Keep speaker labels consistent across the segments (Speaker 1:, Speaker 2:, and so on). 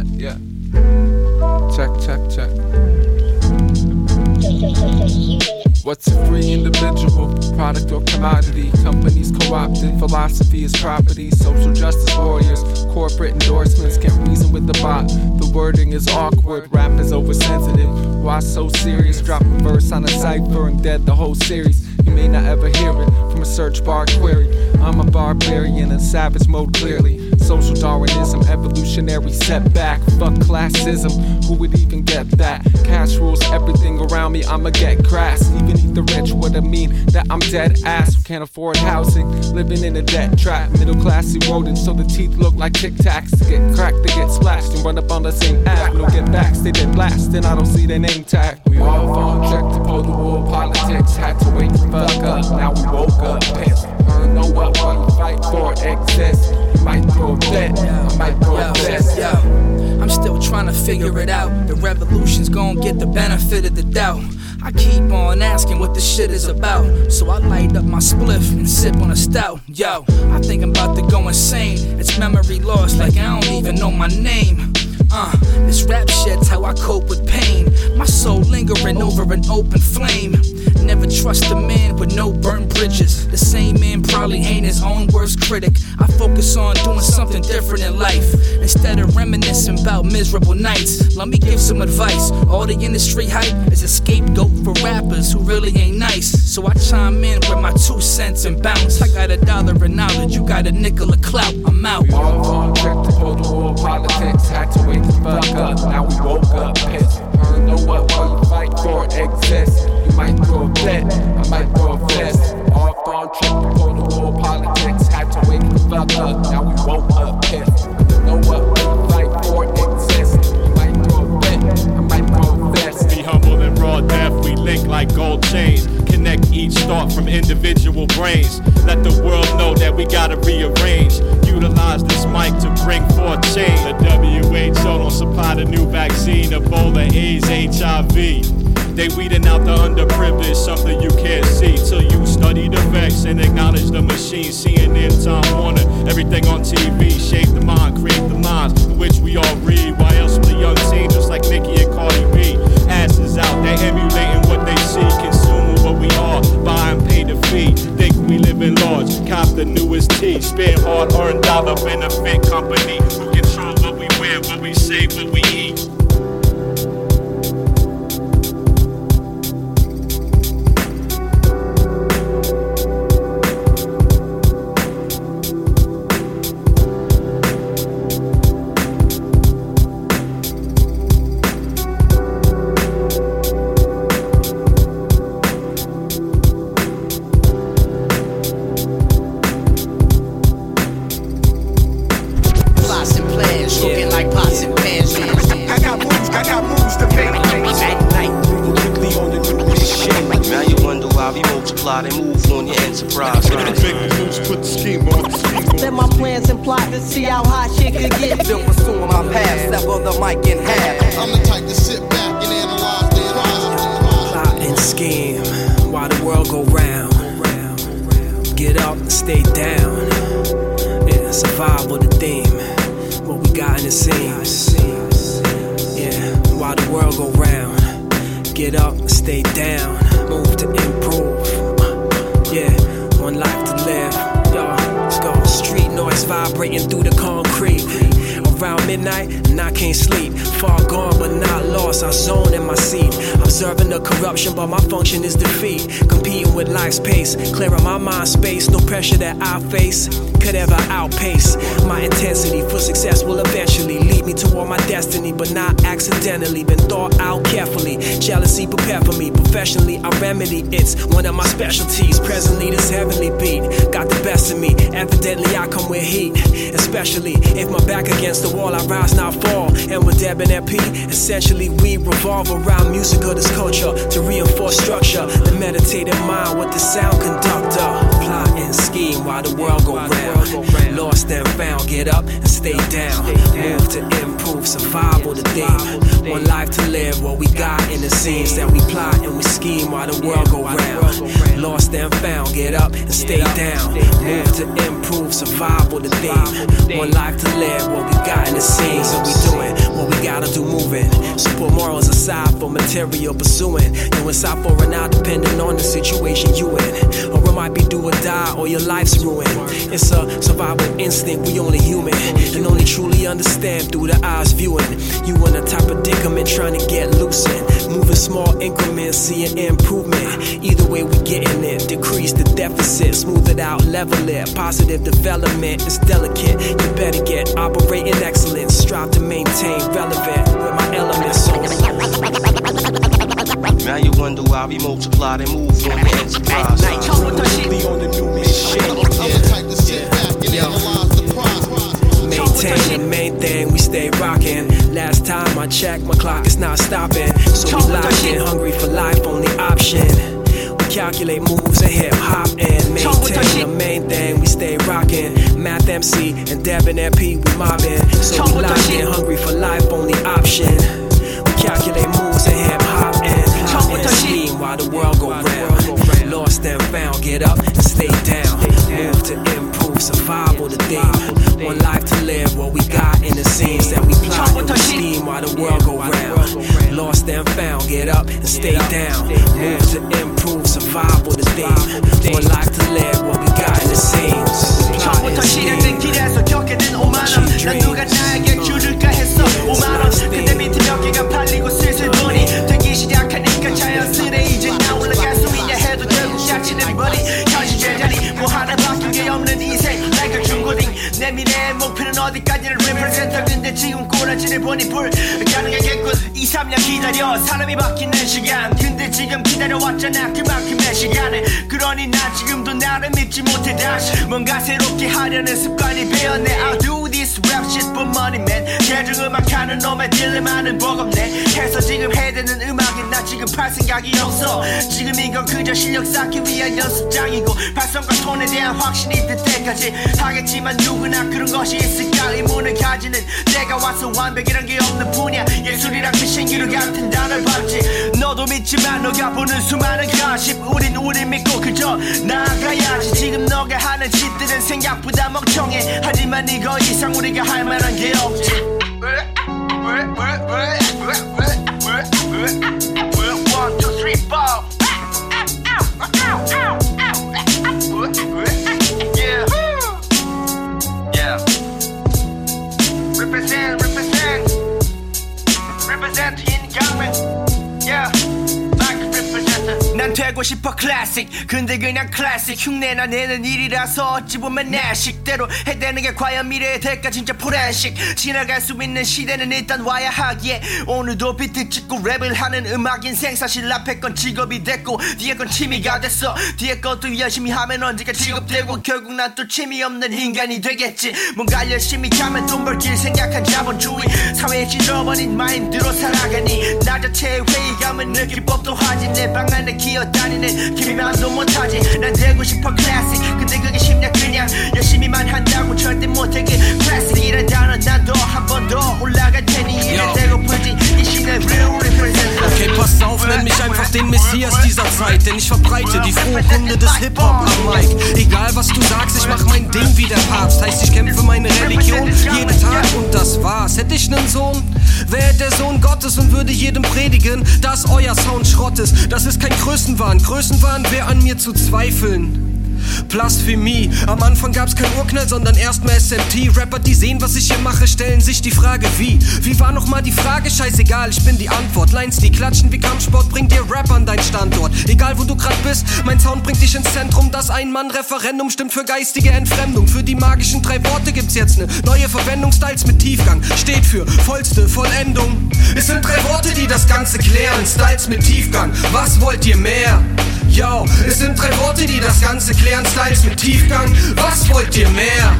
Speaker 1: Yeah, yeah. Check, check, check. What's a free individual? Product or commodity? Companies co opted. Philosophy is property. Social justice warriors. Corporate endorsements can't reason with the bot. The wording is awkward. Rap is oversensitive. Why so serious? Drop a verse on a cipher and dead the whole series. You may not ever hear it from a search bar query. I'm a barbarian in savage mode clearly. Social Darwinism, evolutionary setback. Fuck classism, who would even get that? Cash rules everything around me, I'ma get grass. Even eat the rich, what I mean that I'm dead ass. Who can't afford housing, living in a debt trap. Middle class eroding, so the teeth look like tic tacs. Get cracked, they get splashed and run up on the same app. No get back, they dead blast, and I don't see their name tag. We all phone check to the wool politics. Had to wake the fuck up, now we woke up pissed. Know what, what fight for exists. You might throw a bet, I might throw a bet.
Speaker 2: Yo, I'm still trying to figure it out. The revolution's gonna get the benefit of the doubt. I keep on asking what this shit is about. So I light up my spliff and sip on a stout. Yo, I think I'm about to go insane. It's memory loss, like I don't even know my name. Uh, this rap shit's how I cope with pain. My soul lingering over an open flame. Never trust a man with no burnt bridges. The same man probably ain't his own worst critic. I focus on doing something different in life instead of reminiscing about miserable nights. Let me give some advice. All the industry hype is a scapegoat for rappers who really ain't nice. So I chime in with my two cents and bounce. I got a dollar in knowledge, you got a nickel of clout. I'm out.
Speaker 1: We all check the politics. Had to wake the fuck up, now we woke up pissed. Heard know what, what you fight for exists. You might throw a I might throw a fist. All phone check to pull the wool politics. Had to wake the fuck up, now we woke up pissed. Know what, what you fight for exists. You might throw a I might throw a fist.
Speaker 3: Be humble and raw death, we link like gold chains. Connect each thought from individual brains. Let the world know that we gotta rearrange. Utilize this mic to bring forth change. The WHO don't supply the new vaccine, Ebola, AIDS, HIV. They weeding out the underprivileged, something you can't see till you study the facts and acknowledge the machine. CNN, Time Warner, everything on TV, shape the mind, create the lines, which we all read. Why else the young team, just like Nicki and Cardi B, asses out, they emulating what they see, consuming what we are, buy and pay the fee. Think we live in large, cop the newest tea, spend hard earned dollar benefit company. Who control what we wear, what we say, what we
Speaker 2: down. Move to improve. Uh, yeah, one life to live. Let's go. Street noise vibrating through the concrete. Around midnight, and I can't sleep. Far gone, but not lost. I zone in my seat. Observing the corruption, but my function is defeat. Competing with life's pace. Clearing my mind space. No pressure that I face could ever outpace. My intensity for success will eventually lead me toward my destiny, but not accidentally. Been thought out carefully. Jealousy prepare for me. Professionally, I remedy it's one of my specialties. Presently, this heavenly beat got the best of me. Evidently, I come with heat. Especially if my back against the wall, I rise, not fall. And with Deb and LP, essentially, we revolve around music of this culture to reinforce structure. The meditative mind with the sound conductor. Plot and scheme while the world go round. Lost and found, get up and stay down. Move to improve, survival theme. One life to live, what we got in the scenes that we plot and we scheme while the world go round. Lost and found, get up and stay down. Move to improve, survival theme. One life to live, what we got in the scenes, so we doing what we gotta do moving. Put morals aside for material pursuing. You inside for an out depending on the situation you in. Or it might be do or die or your life's ruined. It's a survival instinct, we only human. And only truly understand through the eyes viewing. You in a type of predicament trying to get loosened. Moving small increments, seeing improvement. Either way, we getting it. Decrease the deficit, smooth it out, level it. Positive development is delicate. You better get operating excellence. Strive to maintain relevant with my elements. So
Speaker 4: now you wonder why we multiply and move on the enterprise.
Speaker 5: Be on the new mission. I'm the type to sit
Speaker 2: Maintain the main thing, we stay rocking. Last time I checked, my clock is not stopping. So we locked in, hungry for life, only option. We calculate moves and hip hop and maintain the main thing, we stay rocking. Math MC and Devin MP, we mobbing. So we locked in, hungry for life, only option. We calculate moves and hip hop and and scheme while the world go round. Lost and found, get up and stay down Move to improve, survival the theme. One life to live, what we got in the scenes that we plot and we scheme while the world go round. Lost and found, get up and stay down. Move to improve, survival the theme. One life to live, what we got in the scenes. We plot and
Speaker 6: 처음부터 시작된
Speaker 2: scheme.
Speaker 6: 길에서 겪게 된 5만원 난 누가 나에게 줄을까 했어 5만원 근데 밑에 몇 개가 팔리고 미래의 목표는 어디까지를 represent 근데 지금 꼬라지를 보니 2, 3년 기다려 사람이 바뀌는 시간. 근데 지금 기다려왔잖아 그만큼의 시간을. 그러니 나 지금도 나를 믿지 못해 다시. 뭔가 새롭게 하려는 습관이 배었네 I'll do this rap shit for money man. 대중음악 하는 놈의 딜레마는 버겁네. 해서 지금 해대는 음악에 나 지금 팔 생각이 없어. 지금 이건 그저 실력 쌓기 위한 연습장이고 발성과 톤에 대한 확신이 들 때까지 하겠지만 누구나 그런 것이 있을까? 의문을 가지는 내가 와서 완벽이란 게 없는 분야. 예술이란 그 신기루 같은 단어를 밟지. 너도 믿지만 너가 보는 수많은 가십 우린 우리 믿고 그저 나아가야지. 지금 너가 하는 짓들은 생각보다 멍청해. 하지만 이거 이상 우리가 할 만한 게 없지. One, two, three, four. Yeah. 되고 싶어 클래식. 근데 그냥 클래식. 흉내나 내는 일이라서 어찌 보면 내 식대로 해대는 게 과연 미래의 대가 진짜 포렌식. 지나갈 수 있는 시대는 일단 와야 하기에. 오늘도 비트 찍고 랩을 하는 음악 인생 사실 앞에 건 직업이 됐고 뒤에 건 취미가 됐어. 뒤에 것도 열심히 하면 언젠가 직업되고 결국 난 또 취미 없는 인간이 되겠지. 뭔가 열심히 하면 돈 벌길 생각한 자본주의. 사회에 찔러버린 마인드로 살아가니 나 자체의 회의감은 느낄 법도 하지. 내 방 안에 기어다 니는 기미만도 못하지 난 되고 싶어 클래식 근데 그게 쉽냐 그냥 열심히만 한다고 절대 못하게 클래식이란 단어 난 더 한 번 더 올라갈 테니 이래 되고픈지 이 시대 real representative
Speaker 7: Okay, pass auf, nenn mich einfach den Messias dieser Zeit, denn ich verbreite die frohe Kunde des Hip-Hop am Mic. Egal was du sagst, ich mach mein Ding wie der Papst. Heißt, ich kämpfe meine Religion jeden Tag und das war's. Hätte ich nen Sohn, wäre der Sohn Gottes und würde jedem predigen, dass euer Sound Schrott ist. Das ist kein Größenwahn. Größenwahn wäre an mir zu zweifeln. Blasphemie. Am Anfang gab's kein Urknall, sondern erstmal SMT. Rapper, die sehen, was ich hier mache, stellen sich die Frage, wie? Wie war nochmal die Frage? Scheißegal, ich bin die Antwort. Lines, die klatschen wie Kampfsport, bringt dir Rap an dein Standort. Egal wo du grad bist, mein Sound bringt dich ins Zentrum. Das Ein-Mann-Referendum stimmt für geistige Entfremdung. Für die magischen drei Worte gibt's jetzt ne neue Verwendung. Styles mit Tiefgang steht für vollste Vollendung. Es sind drei Worte, die das Ganze klären. Styles mit Tiefgang, was wollt ihr mehr? Yo, es sind drei Worte, die das Ganze klären. Styles mit Tiefgang, was wollt ihr mehr?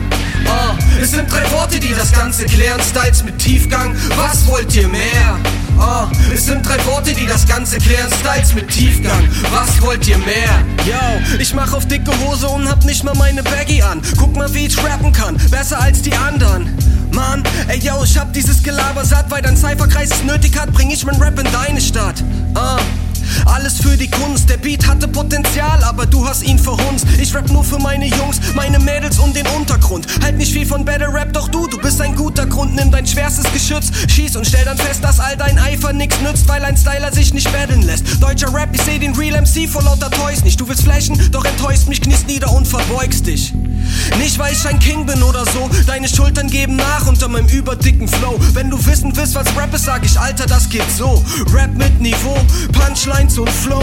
Speaker 7: Uh, es sind drei Worte, die das Ganze klären. Styles mit Tiefgang, was wollt ihr mehr? Uh, es sind drei Worte, die das Ganze klären. Styles mit Tiefgang, was wollt ihr mehr? Yo, ich mach auf dicke Hose und hab nicht mal meine Baggy an. Guck mal, wie ich rappen kann, besser als die anderen. Mann, ey yo, ich hab dieses Gelaber satt, weil dein Cypherkreis es nötig hat, bring ich mein Rap in deine Stadt. Uh. Alles für die Kunst, der Beat hatte Potenzial, aber du hast ihn verhunzt. Ich rap nur für meine Jungs, meine Mädels und den Untergrund. Halt nicht viel von Battle Rap, doch du, du bist ein guter Grund. Nimm dein schwerstes Geschütz, schieß und stell dann fest, dass all dein Eifer nix nützt, weil ein Styler sich nicht battlen lässt. Deutscher Rap, ich seh den Real MC vor lauter Toys nicht. Du willst flashen, doch enttäuscht mich, kniest nieder und verbeugst dich. Nicht weil ich ein King bin oder so, deine Schultern geben nach unter meinem überdicken Flow. Wenn du wissen willst, was Rap ist, sag ich, Alter, das geht so. Rap mit Niveau, Punchlines und Flow.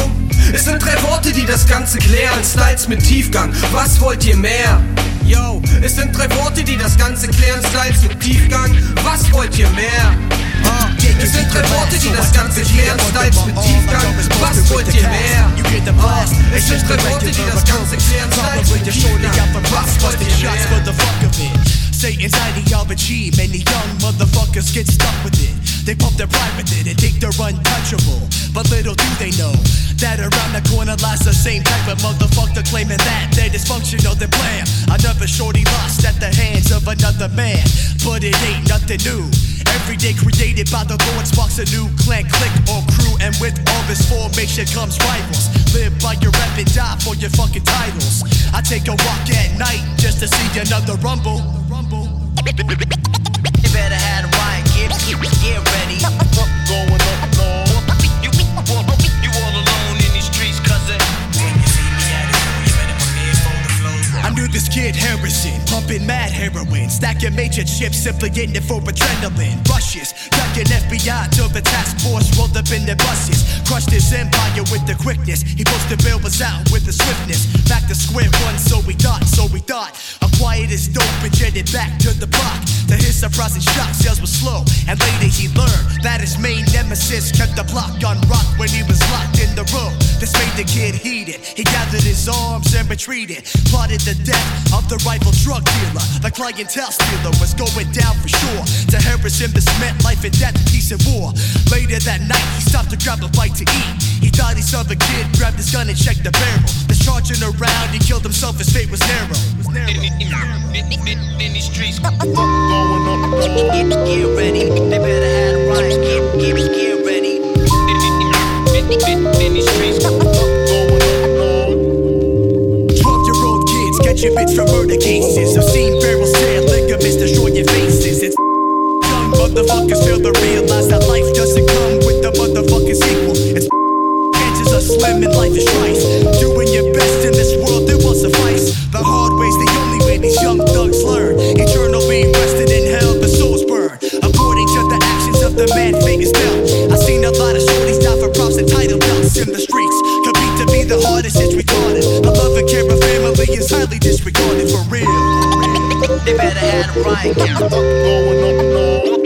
Speaker 7: Es sind drei Worte, die das Ganze klären. Styles mit Tiefgang, was wollt ihr mehr? Yo, es sind drei Worte, die das Ganze klären. Styles mit Tiefgang, was wollt ihr mehr? Uh, es sind drei Worte, die das Ganze klären. Styles mit Tiefgang, was wollt ihr mehr? Uh, es sind drei Worte, die das Ganze klären. Styles mit Tiefgang, was wollt ihr mehr?
Speaker 8: Satan's ideology, many young motherfuckers get stuck with it. They pump their pride with it and think they're untouchable. But little do they know that around the corner lies the same type of motherfucker claiming that they're dysfunctional than blam. Another shorty lost at the hands of another man, but it ain't nothing new. Every day created by the Lord sparks a new clan, click, or crew, and with all this formation comes rivals. Live by your rep and die for your fucking titles. I take a walk at night just to see another rumble.
Speaker 6: You better have
Speaker 8: this kid Harrison, pumping mad heroin, stacking major chips, simply in it for adrenaline. Rushes, ducking FBI till the task force rolled up in their buses. Crushed his empire with the quickness. He posted bail was out with the swiftness. Back to square one, so we thought, so we thought. Acquired his dope and jetted back to the block. To his surprising shock, sales were slow, and later he learned that his main nemesis kept the block on rock when he was locked in the room. This made the kid heated. He gathered his arms and retreated. Plotted the death of the rival drug dealer. The clientele stealer was going down for sure. To Harrison, this meant life and death, peace and war. Later that night, he stopped to grab a bite to eat. He thought he saw the kid, grabbed his gun and checked the barrel. Discharging around, he killed himself, his fate was narrow. Was narrow.
Speaker 6: In these streets,
Speaker 9: Going up,
Speaker 6: get, get ready. They better have a riot, get, get, get ready. In these streets,
Speaker 9: going up,
Speaker 8: 12 year old kids catching bits from murder cases. I've seen barrels tear ligaments, destroy your faces. It's young motherfuckers fail to realize that life doesn't come with the motherfucking sequel. It's chances are slim and life is trice. Doing your best in this world, it will suffice. The hard way's the only way these young thugs learn. Eternally rested in hell, the souls burn. According to the actions of the man famous dealt. I've seen a lot of shorties die for props and title belts in the streets. Compete to be the hardest, it's retarded. The love and care of family is highly disregarded for real.
Speaker 6: they better have a riot, get
Speaker 9: going up,
Speaker 6: You, you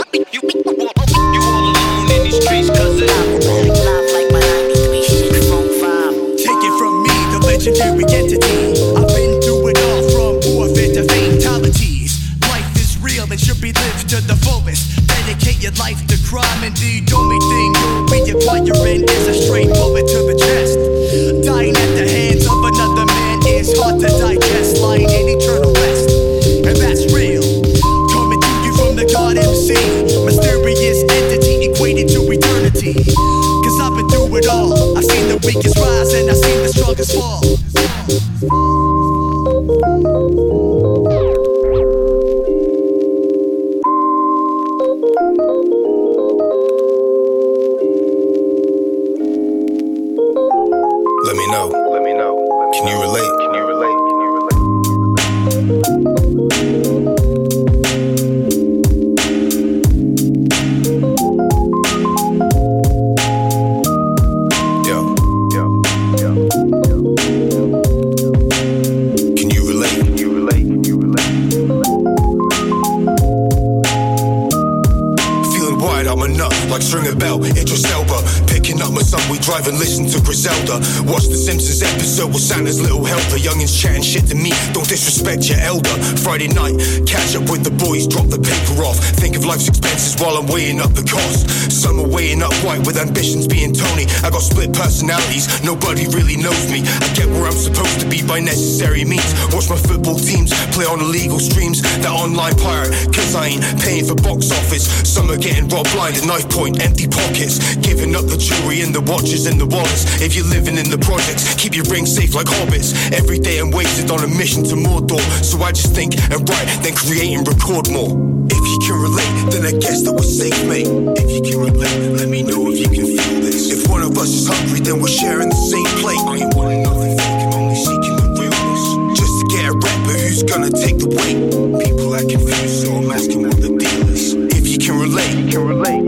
Speaker 10: personalities, nobody really knows me. I get where I'm supposed to be by necessary means. Watch my football teams play on illegal streams. That online pirate, cause I ain't paying for box office. Some are getting robbed blind at knife point, empty pockets. Giving up the jewelry and the watches and the wallets. If you're living in the projects, keep your ring safe like hobbits. Every day I'm wasted on a mission to Mordor. So I just think and write, then create and record more. If you can relate, then I guess that we're safe, mate. If you can relate, let me know if you can feel this. If one of us is hungry, then we're sharing the same plate. I ain't wanting nothing fake, I'm only seeking the realness. Just to get a but who's gonna take the weight? People are confused, so I'm asking what the deal is. If you can relate, you can relate,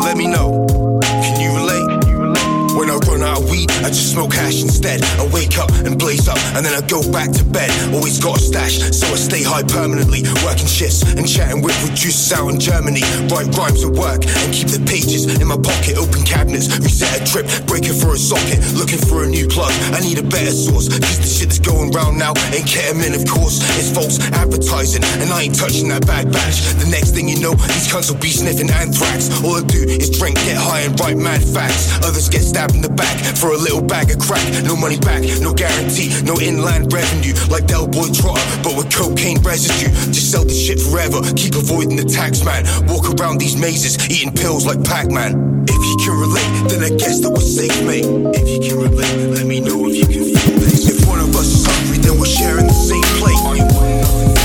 Speaker 10: let me know. Can you relate? When I run out of weed, I just smoke hash instead. I wake up and blaze up, and then I go back to bed. Always got a stash, so I stay high permanently. Working shifts and chatting with producers out in Germany. Write rhymes at work and keep the pages in my pocket. Open cabinets, reset a trip, break it for a socket. Looking for a new plug, I need a better source. Cause the shit that's going round now ain't ketamine, of course. It's false advertising, and I ain't touching that bad batch. The next thing you know, these cunts will be sniffing anthrax. All I do is drink, get high, and write mad facts. Others get stabbed in the back for a little bag of crack. No money back, no guarantee, no inland revenue. Like Del Boy Trotter, but with cocaine residue. Just sell the shit forever, keep avoiding the tax man. Walk around these mazes, eating pills like Pac Man. If you can relate, then I guess that we're safe, mate. If you can relate, let me know if you can feel this. If one of us is hungry, then we're sharing the same plate.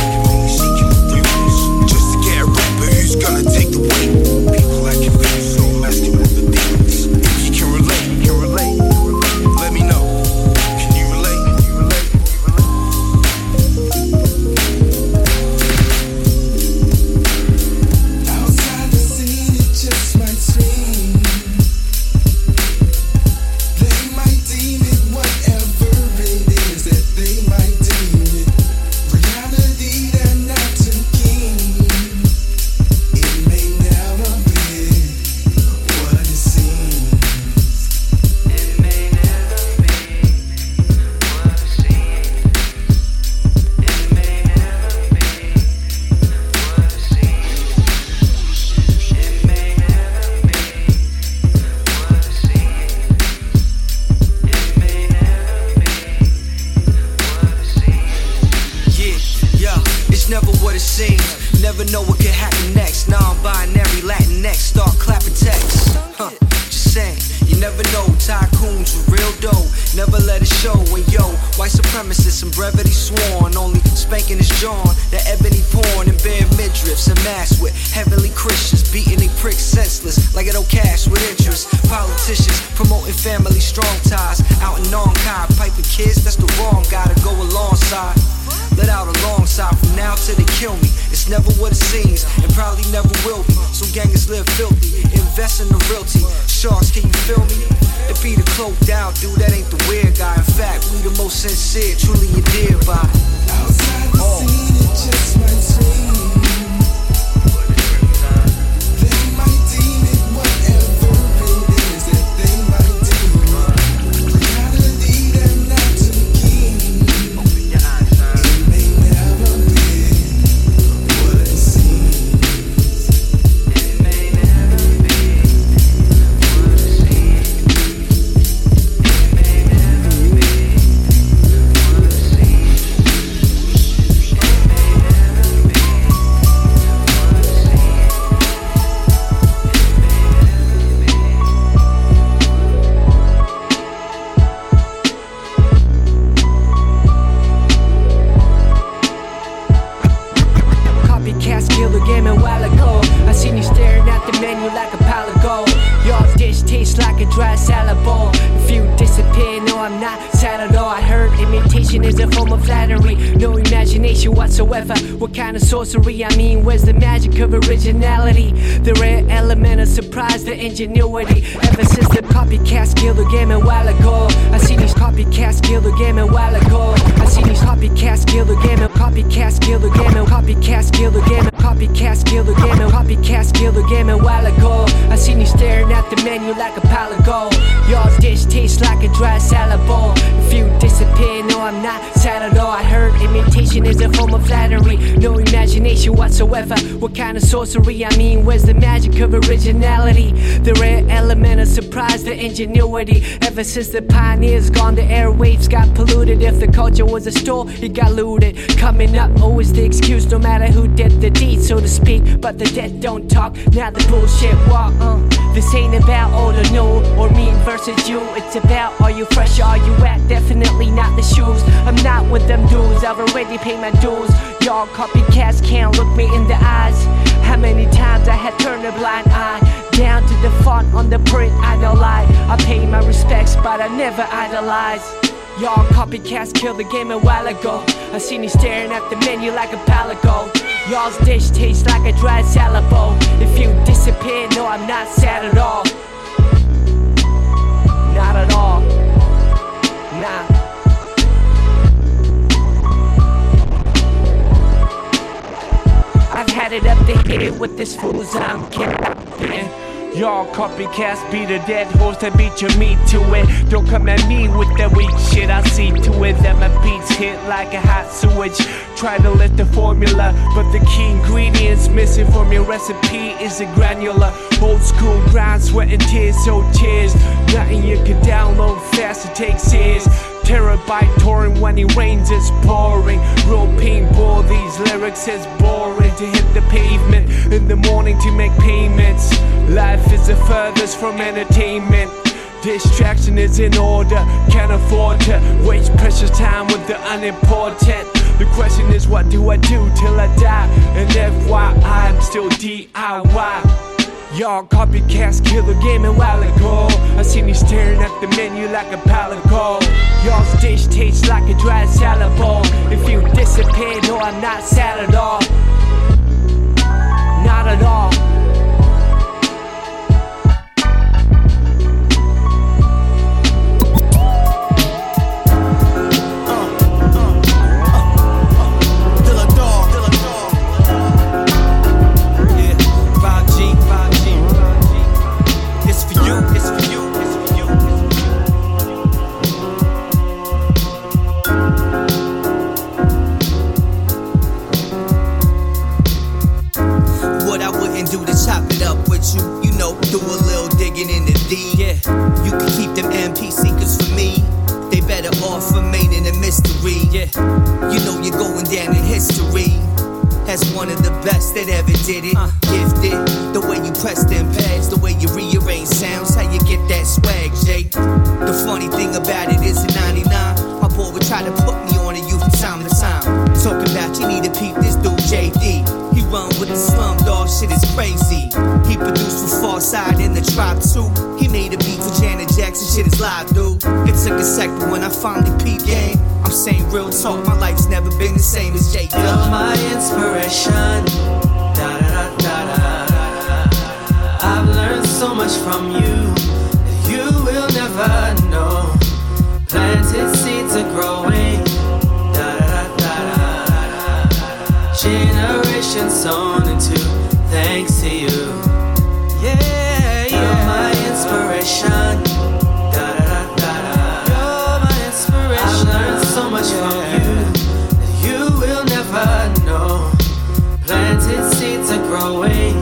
Speaker 11: Out dude, that ain't the weird guy. In fact, we the most sincere, truly
Speaker 12: kind of sorcery? I mean, where's the magic of originality? The rare element of surprise, the ingenuity. Ever since the copycats killed the game a while ago. I see these copycats kill the game a while ago. I seen these killer kill the killer and copycats killer the game killer copy copycats kill the game and copycats kill the game and copycats kill the game a while ago. I seen you staring at the menu like a pile of gold. Y'all's dish tastes like a dry salad bowl. If you disappear, no, I'm not sad at all. I heard imitation is a form of flattery. No imagination whatsoever. What kind of sorcery? I mean, where's the magic of originality? The rare element of surprise, the ingenuity. Ever since the pioneers gone, the airwaves got polluted. If the culture was a it got looted. Coming up, always the excuse, no matter who did the deed, so to speak. But the dead don't talk, now the bullshit walk. Uh. This ain't about old or new, or me versus you. It's about are you fresh are you at? Definitely not the shoes. I'm not with them dudes, I've already paid my dues. Y'all copycats can't look me in the eyes. How many times I had turned a blind eye down to the font on the print? I don't lie. I pay my respects, but I never idolize. Y'all copycats killed the game a while ago. I seen you staring at the menu like a pile. Y'all's dish tastes like a dry salad bowl. If you disappear, no, I'm not sad at all. Not at all. Nah. I've had it up the head with this fool's I'm capping. Y'all copycats be the dead horse that beat your meat to it. Don't come at me with that weak shit. I see to it that my beats hit like a hot sewage. Try to lift the formula, but the key ingredients missing from your recipe is a granular. Old school grind, sweat and tears, so tears. Nothing you can download fast, it takes years. Terabyte touring when it rains, it's pouring. Real painful, these lyrics is boring. To hit the pavement in the morning to make payments. Life is the furthest from entertainment. Distraction is in order, can't afford to waste precious time with the unimportant. The question is, what do I do till I die? And FYI, I'm still DIY. Y'all copycats kill the game a while ago. I seen you staring at the menu like a of gold. Y'all's dish tastes like a dry salad bowl. If you disappear, no, I'm not sad at all.
Speaker 13: With the shit is crazy. He produced for Pharcyde in the Tribe too. He made a beat for Janet Jackson, shit is live, dude. It took a sec, but when I finally peeped game, I'm saying real talk, my life's never been the same as Jake.
Speaker 14: You're my inspiration. Da, da, da, da, da. I've learned so much from you that you will never know. Planted seeds are growing. Da, da, da, da, da. Generations sown into thanks to you. Yeah, yeah. You're my inspiration. Da, da, da, da, da. You're my inspiration. I've learned so much from you that you will never know. Planted seeds are growing.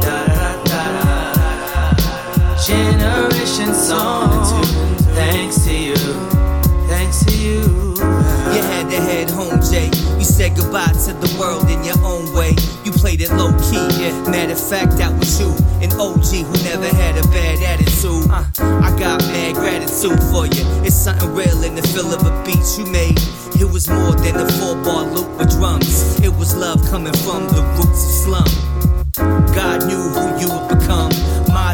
Speaker 14: Da, da, da, da, da, da. Generations sown You
Speaker 13: said goodbye to the world in your own way. You played it low key. Yeah. Matter of fact, that was you, an OG who never had a bad attitude. Uh, I got mad gratitude for you. It's something real in the feel of a beat you made. It was more than a four bar loop with drums. It was love coming from the roots of slum. God knew who you would become.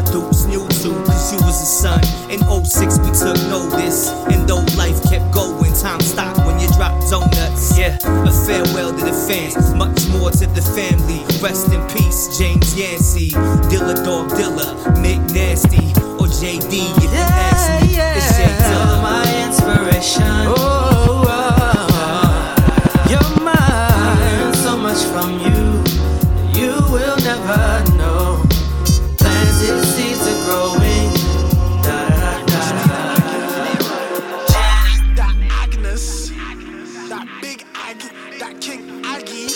Speaker 13: My dupes knew too, cause you was a son. In 06, we took notice. And though life kept going, time stopped when you dropped donuts. Yeah, a farewell to the fans, much more to the family. Rest in peace, James Yancey, Dilla Dawg Dilla, Mick Nasty, or JD if you ask me. It's
Speaker 14: You're
Speaker 13: Dilla.
Speaker 14: my inspiration. Oh, Got big Aggie, that King Aggie.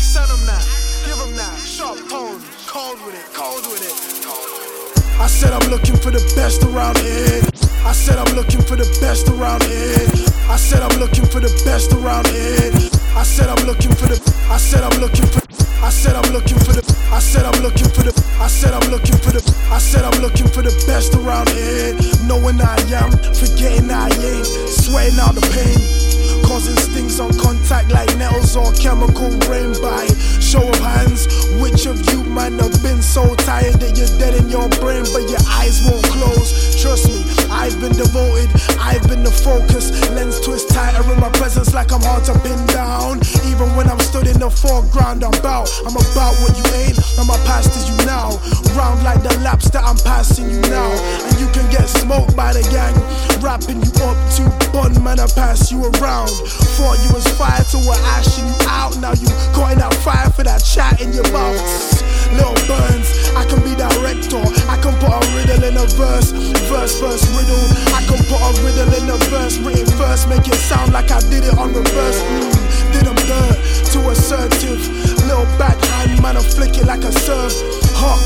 Speaker 14: Send him that,
Speaker 15: give him that. Sharp tone, cold with it, cold with it. I said I'm looking for the best around here. I said I'm looking for the best around here. I said I'm looking for the best around here. I said I'm looking for the. I said I'm looking for. I said I'm looking for the. I said I'm looking for the. I said I'm looking for the. I said I'm looking for the best around here. Knowing I am, forgetting I ain't, sweating out the pain. Causing stings on contact like nettles or chemical rain by show of hands. Which of you man have been so tired that you're dead in your brain, but your eyes won't close? Trust me, I've been devoted, I've been the focus. Lens twist tighter in my presence like I'm hard to pin down. Even when I'm stood in the foreground, I'm about, I'm about what you ain't, and my past is you now. Round like the laps that I'm passing you now, and you can get smoked by the gang, wrapping you up to bun man, I pass you around. Thought you was fire till we're ashing you out. Now you caught out fire for that chat in your mouth. Little burns, I can be director. I can put a riddle in a verse, verse, verse, riddle. I can put a riddle in a verse, written first, make it sound like I did it on reverse. Mm, did them dirt, too assertive. Little backhand, man, I flick it like a serve. Hot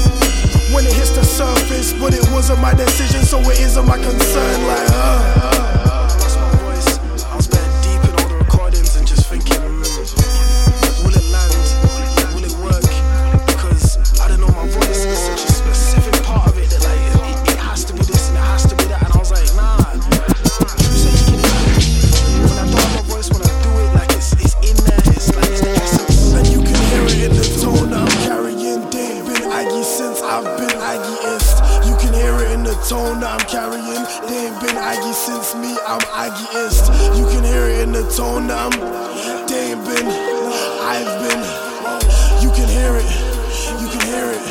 Speaker 15: when it hits the surface, but it wasn't my decision, so it isn't my concern. Like, uh. I'm Aggieist. You can hear it in the tone that I'm. They ain't been, I've been. You can hear it, you can hear it,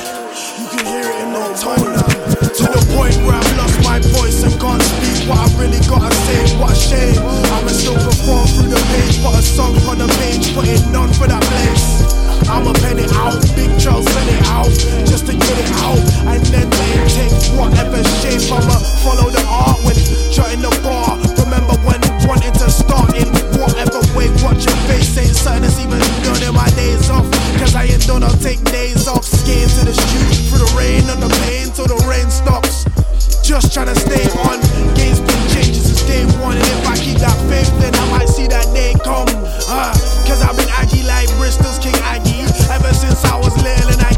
Speaker 15: you can hear it in the tone that I'm. To the point where I've lost my voice and can't speak what I really gotta say. What a shame. I'ma still perform through the page, put a song on the page, put it on for that place. I'ma pen it out, big Charles send it out, just to get it out, and then they take whatever shape. I'ma follow the art when shutting the bar. Remember to start in whatever way, watch your face, ain't something that's even done in my days off. Cause I ain't done, I'll take days off, skating to the street through the rain and the pain till the rain stops. Just tryna stay on. Game's been changing since day one, and if I keep that faith, then I might see that day come. Uh, Cause I've been Aggie like Bristol's King Aggie. Ever since I was little and Aggie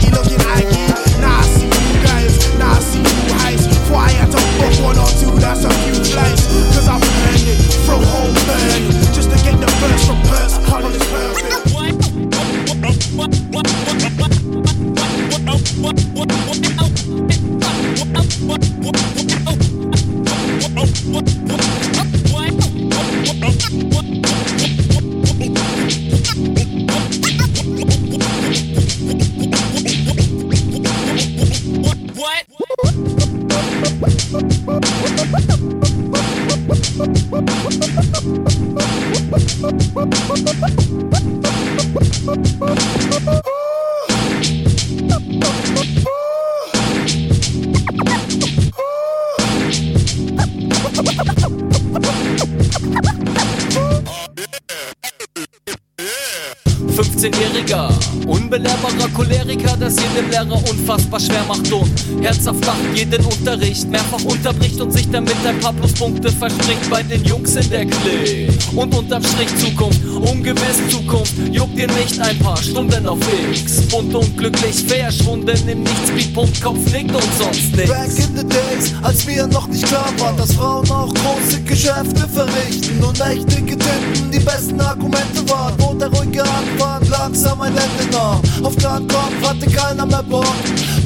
Speaker 16: herzhaft lacht jeden Unterricht mehrfach unterbricht und sich damit ein paar Pluspunkte verspricht bei den Jungs in der Klick. Und unterm Strich Zukunft, ungewiss Zukunft, juckt dir nicht ein paar Stunden auf X. Und glücklich verschwunden im Nichts, Beatpunkt, Kopf nickt und sonst nichts.
Speaker 17: Back in the days, als mir noch nicht klar war, dass Frauen auch große Geschäfte verrichten und mächtige Tinten die besten Argumente waren, wo der ruhige Anfang langsam ein Ende nahm. Auf Kopf hatte keiner mehr Bock.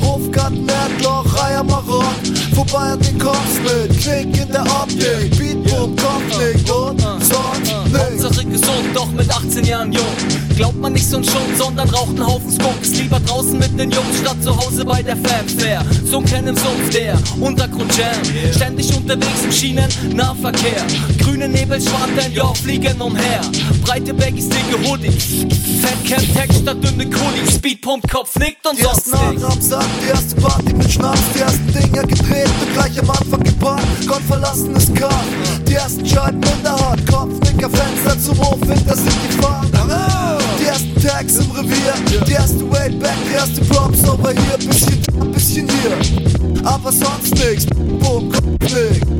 Speaker 17: Hofgarten, Erdloch, Reiher Marock. Vorbei an den Kopf mit Klick in der Optik. Beatboom, Konflikt und sonst nichts.
Speaker 16: Hauptsache gesund, doch mit 18 Jahren jung. Glaubt man nicht so ein schon, sondern raucht einen Haufen Skunk. Ist lieber draußen mit den Jungs statt zu Hause bei der Fanfare. So ein Ken im Sumpf, der Untergrundjam. Ständig unterwegs im Schienennahverkehr. Grüne Nebelschwaden, ja, fliegen umher. Breite Baggies, dicke Hoodies. Fatcap, Tech statt dünne Kuli. Speedpump, Kopf nickt und
Speaker 17: Die
Speaker 16: sonst nichts.
Speaker 17: Am Sack, die erste Party mit Schnaps, die ersten Dinger gedreht und gleich am Anfang geparkt. Gott verlassenes Car, die ersten Scheiben in der Hand, Kopfnicker, Fenster zum Hof, hinter sind die Fahnen. Ersten Tags im Revier, die erste Way back, die erste Props over hier, bisschen bisschen hier. aber sonst nix. Boom, Konflikt.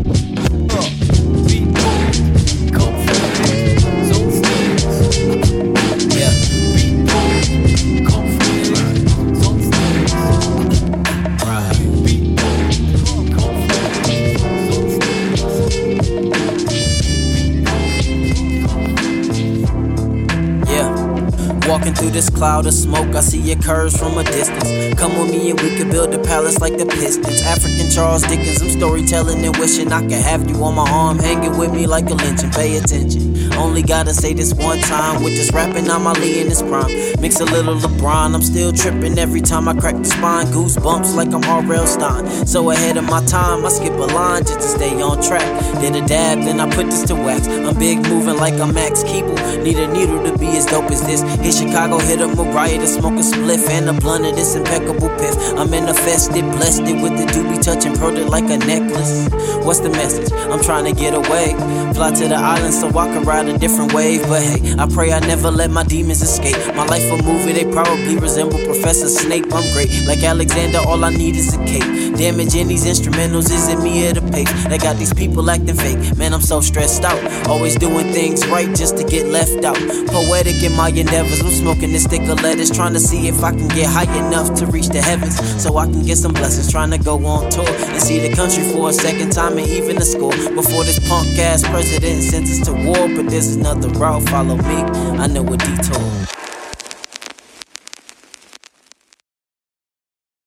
Speaker 18: Walking through this cloud of smoke, I see your curves from a distance. Come with me and we can build a palace like the Pistons. African Charles Dickens, I'm storytelling and wishing I could have you on my arm, hanging with me like a lynch and pay attention. Only gotta say this one time with this rapping, I'm Ali in this prime. Mix a little LeBron, I'm still tripping every time I crack the spine. Goosebumps like I'm R.L. Stine. So ahead of my time, I skip a line just to stay on track. Did a dab, then I put this to wax. I'm big moving like I'm Max Keeble. Need a needle to be as dope as this. Hit Chicago, hit up Mariah to smoke a spliff and a blunt of this impeccable piff. I'm manifested, blessed it with the doobie touching, it like a necklace. What's the message? I'm trying to get away. Fly to the island so I can ride a different wave. But hey, I pray I never let my demons escape. My life a movie, they probably resemble Professor Snape. I'm great, like Alexander, all I need is a cape. Damaging these instrumentals isn't me at a pace. They got these people acting fake. Man, I'm so stressed out. Always doing things right just to get left out. Poetic in my endeavors. I'm smoking this stick of letters, trying to see if I can get high enough to reach the heavens. So I can get some blessings, trying to go on tour and see the country for a second time and even a score. Before this punk ass president sends us to war, but there's another route. Follow me, I know a detour.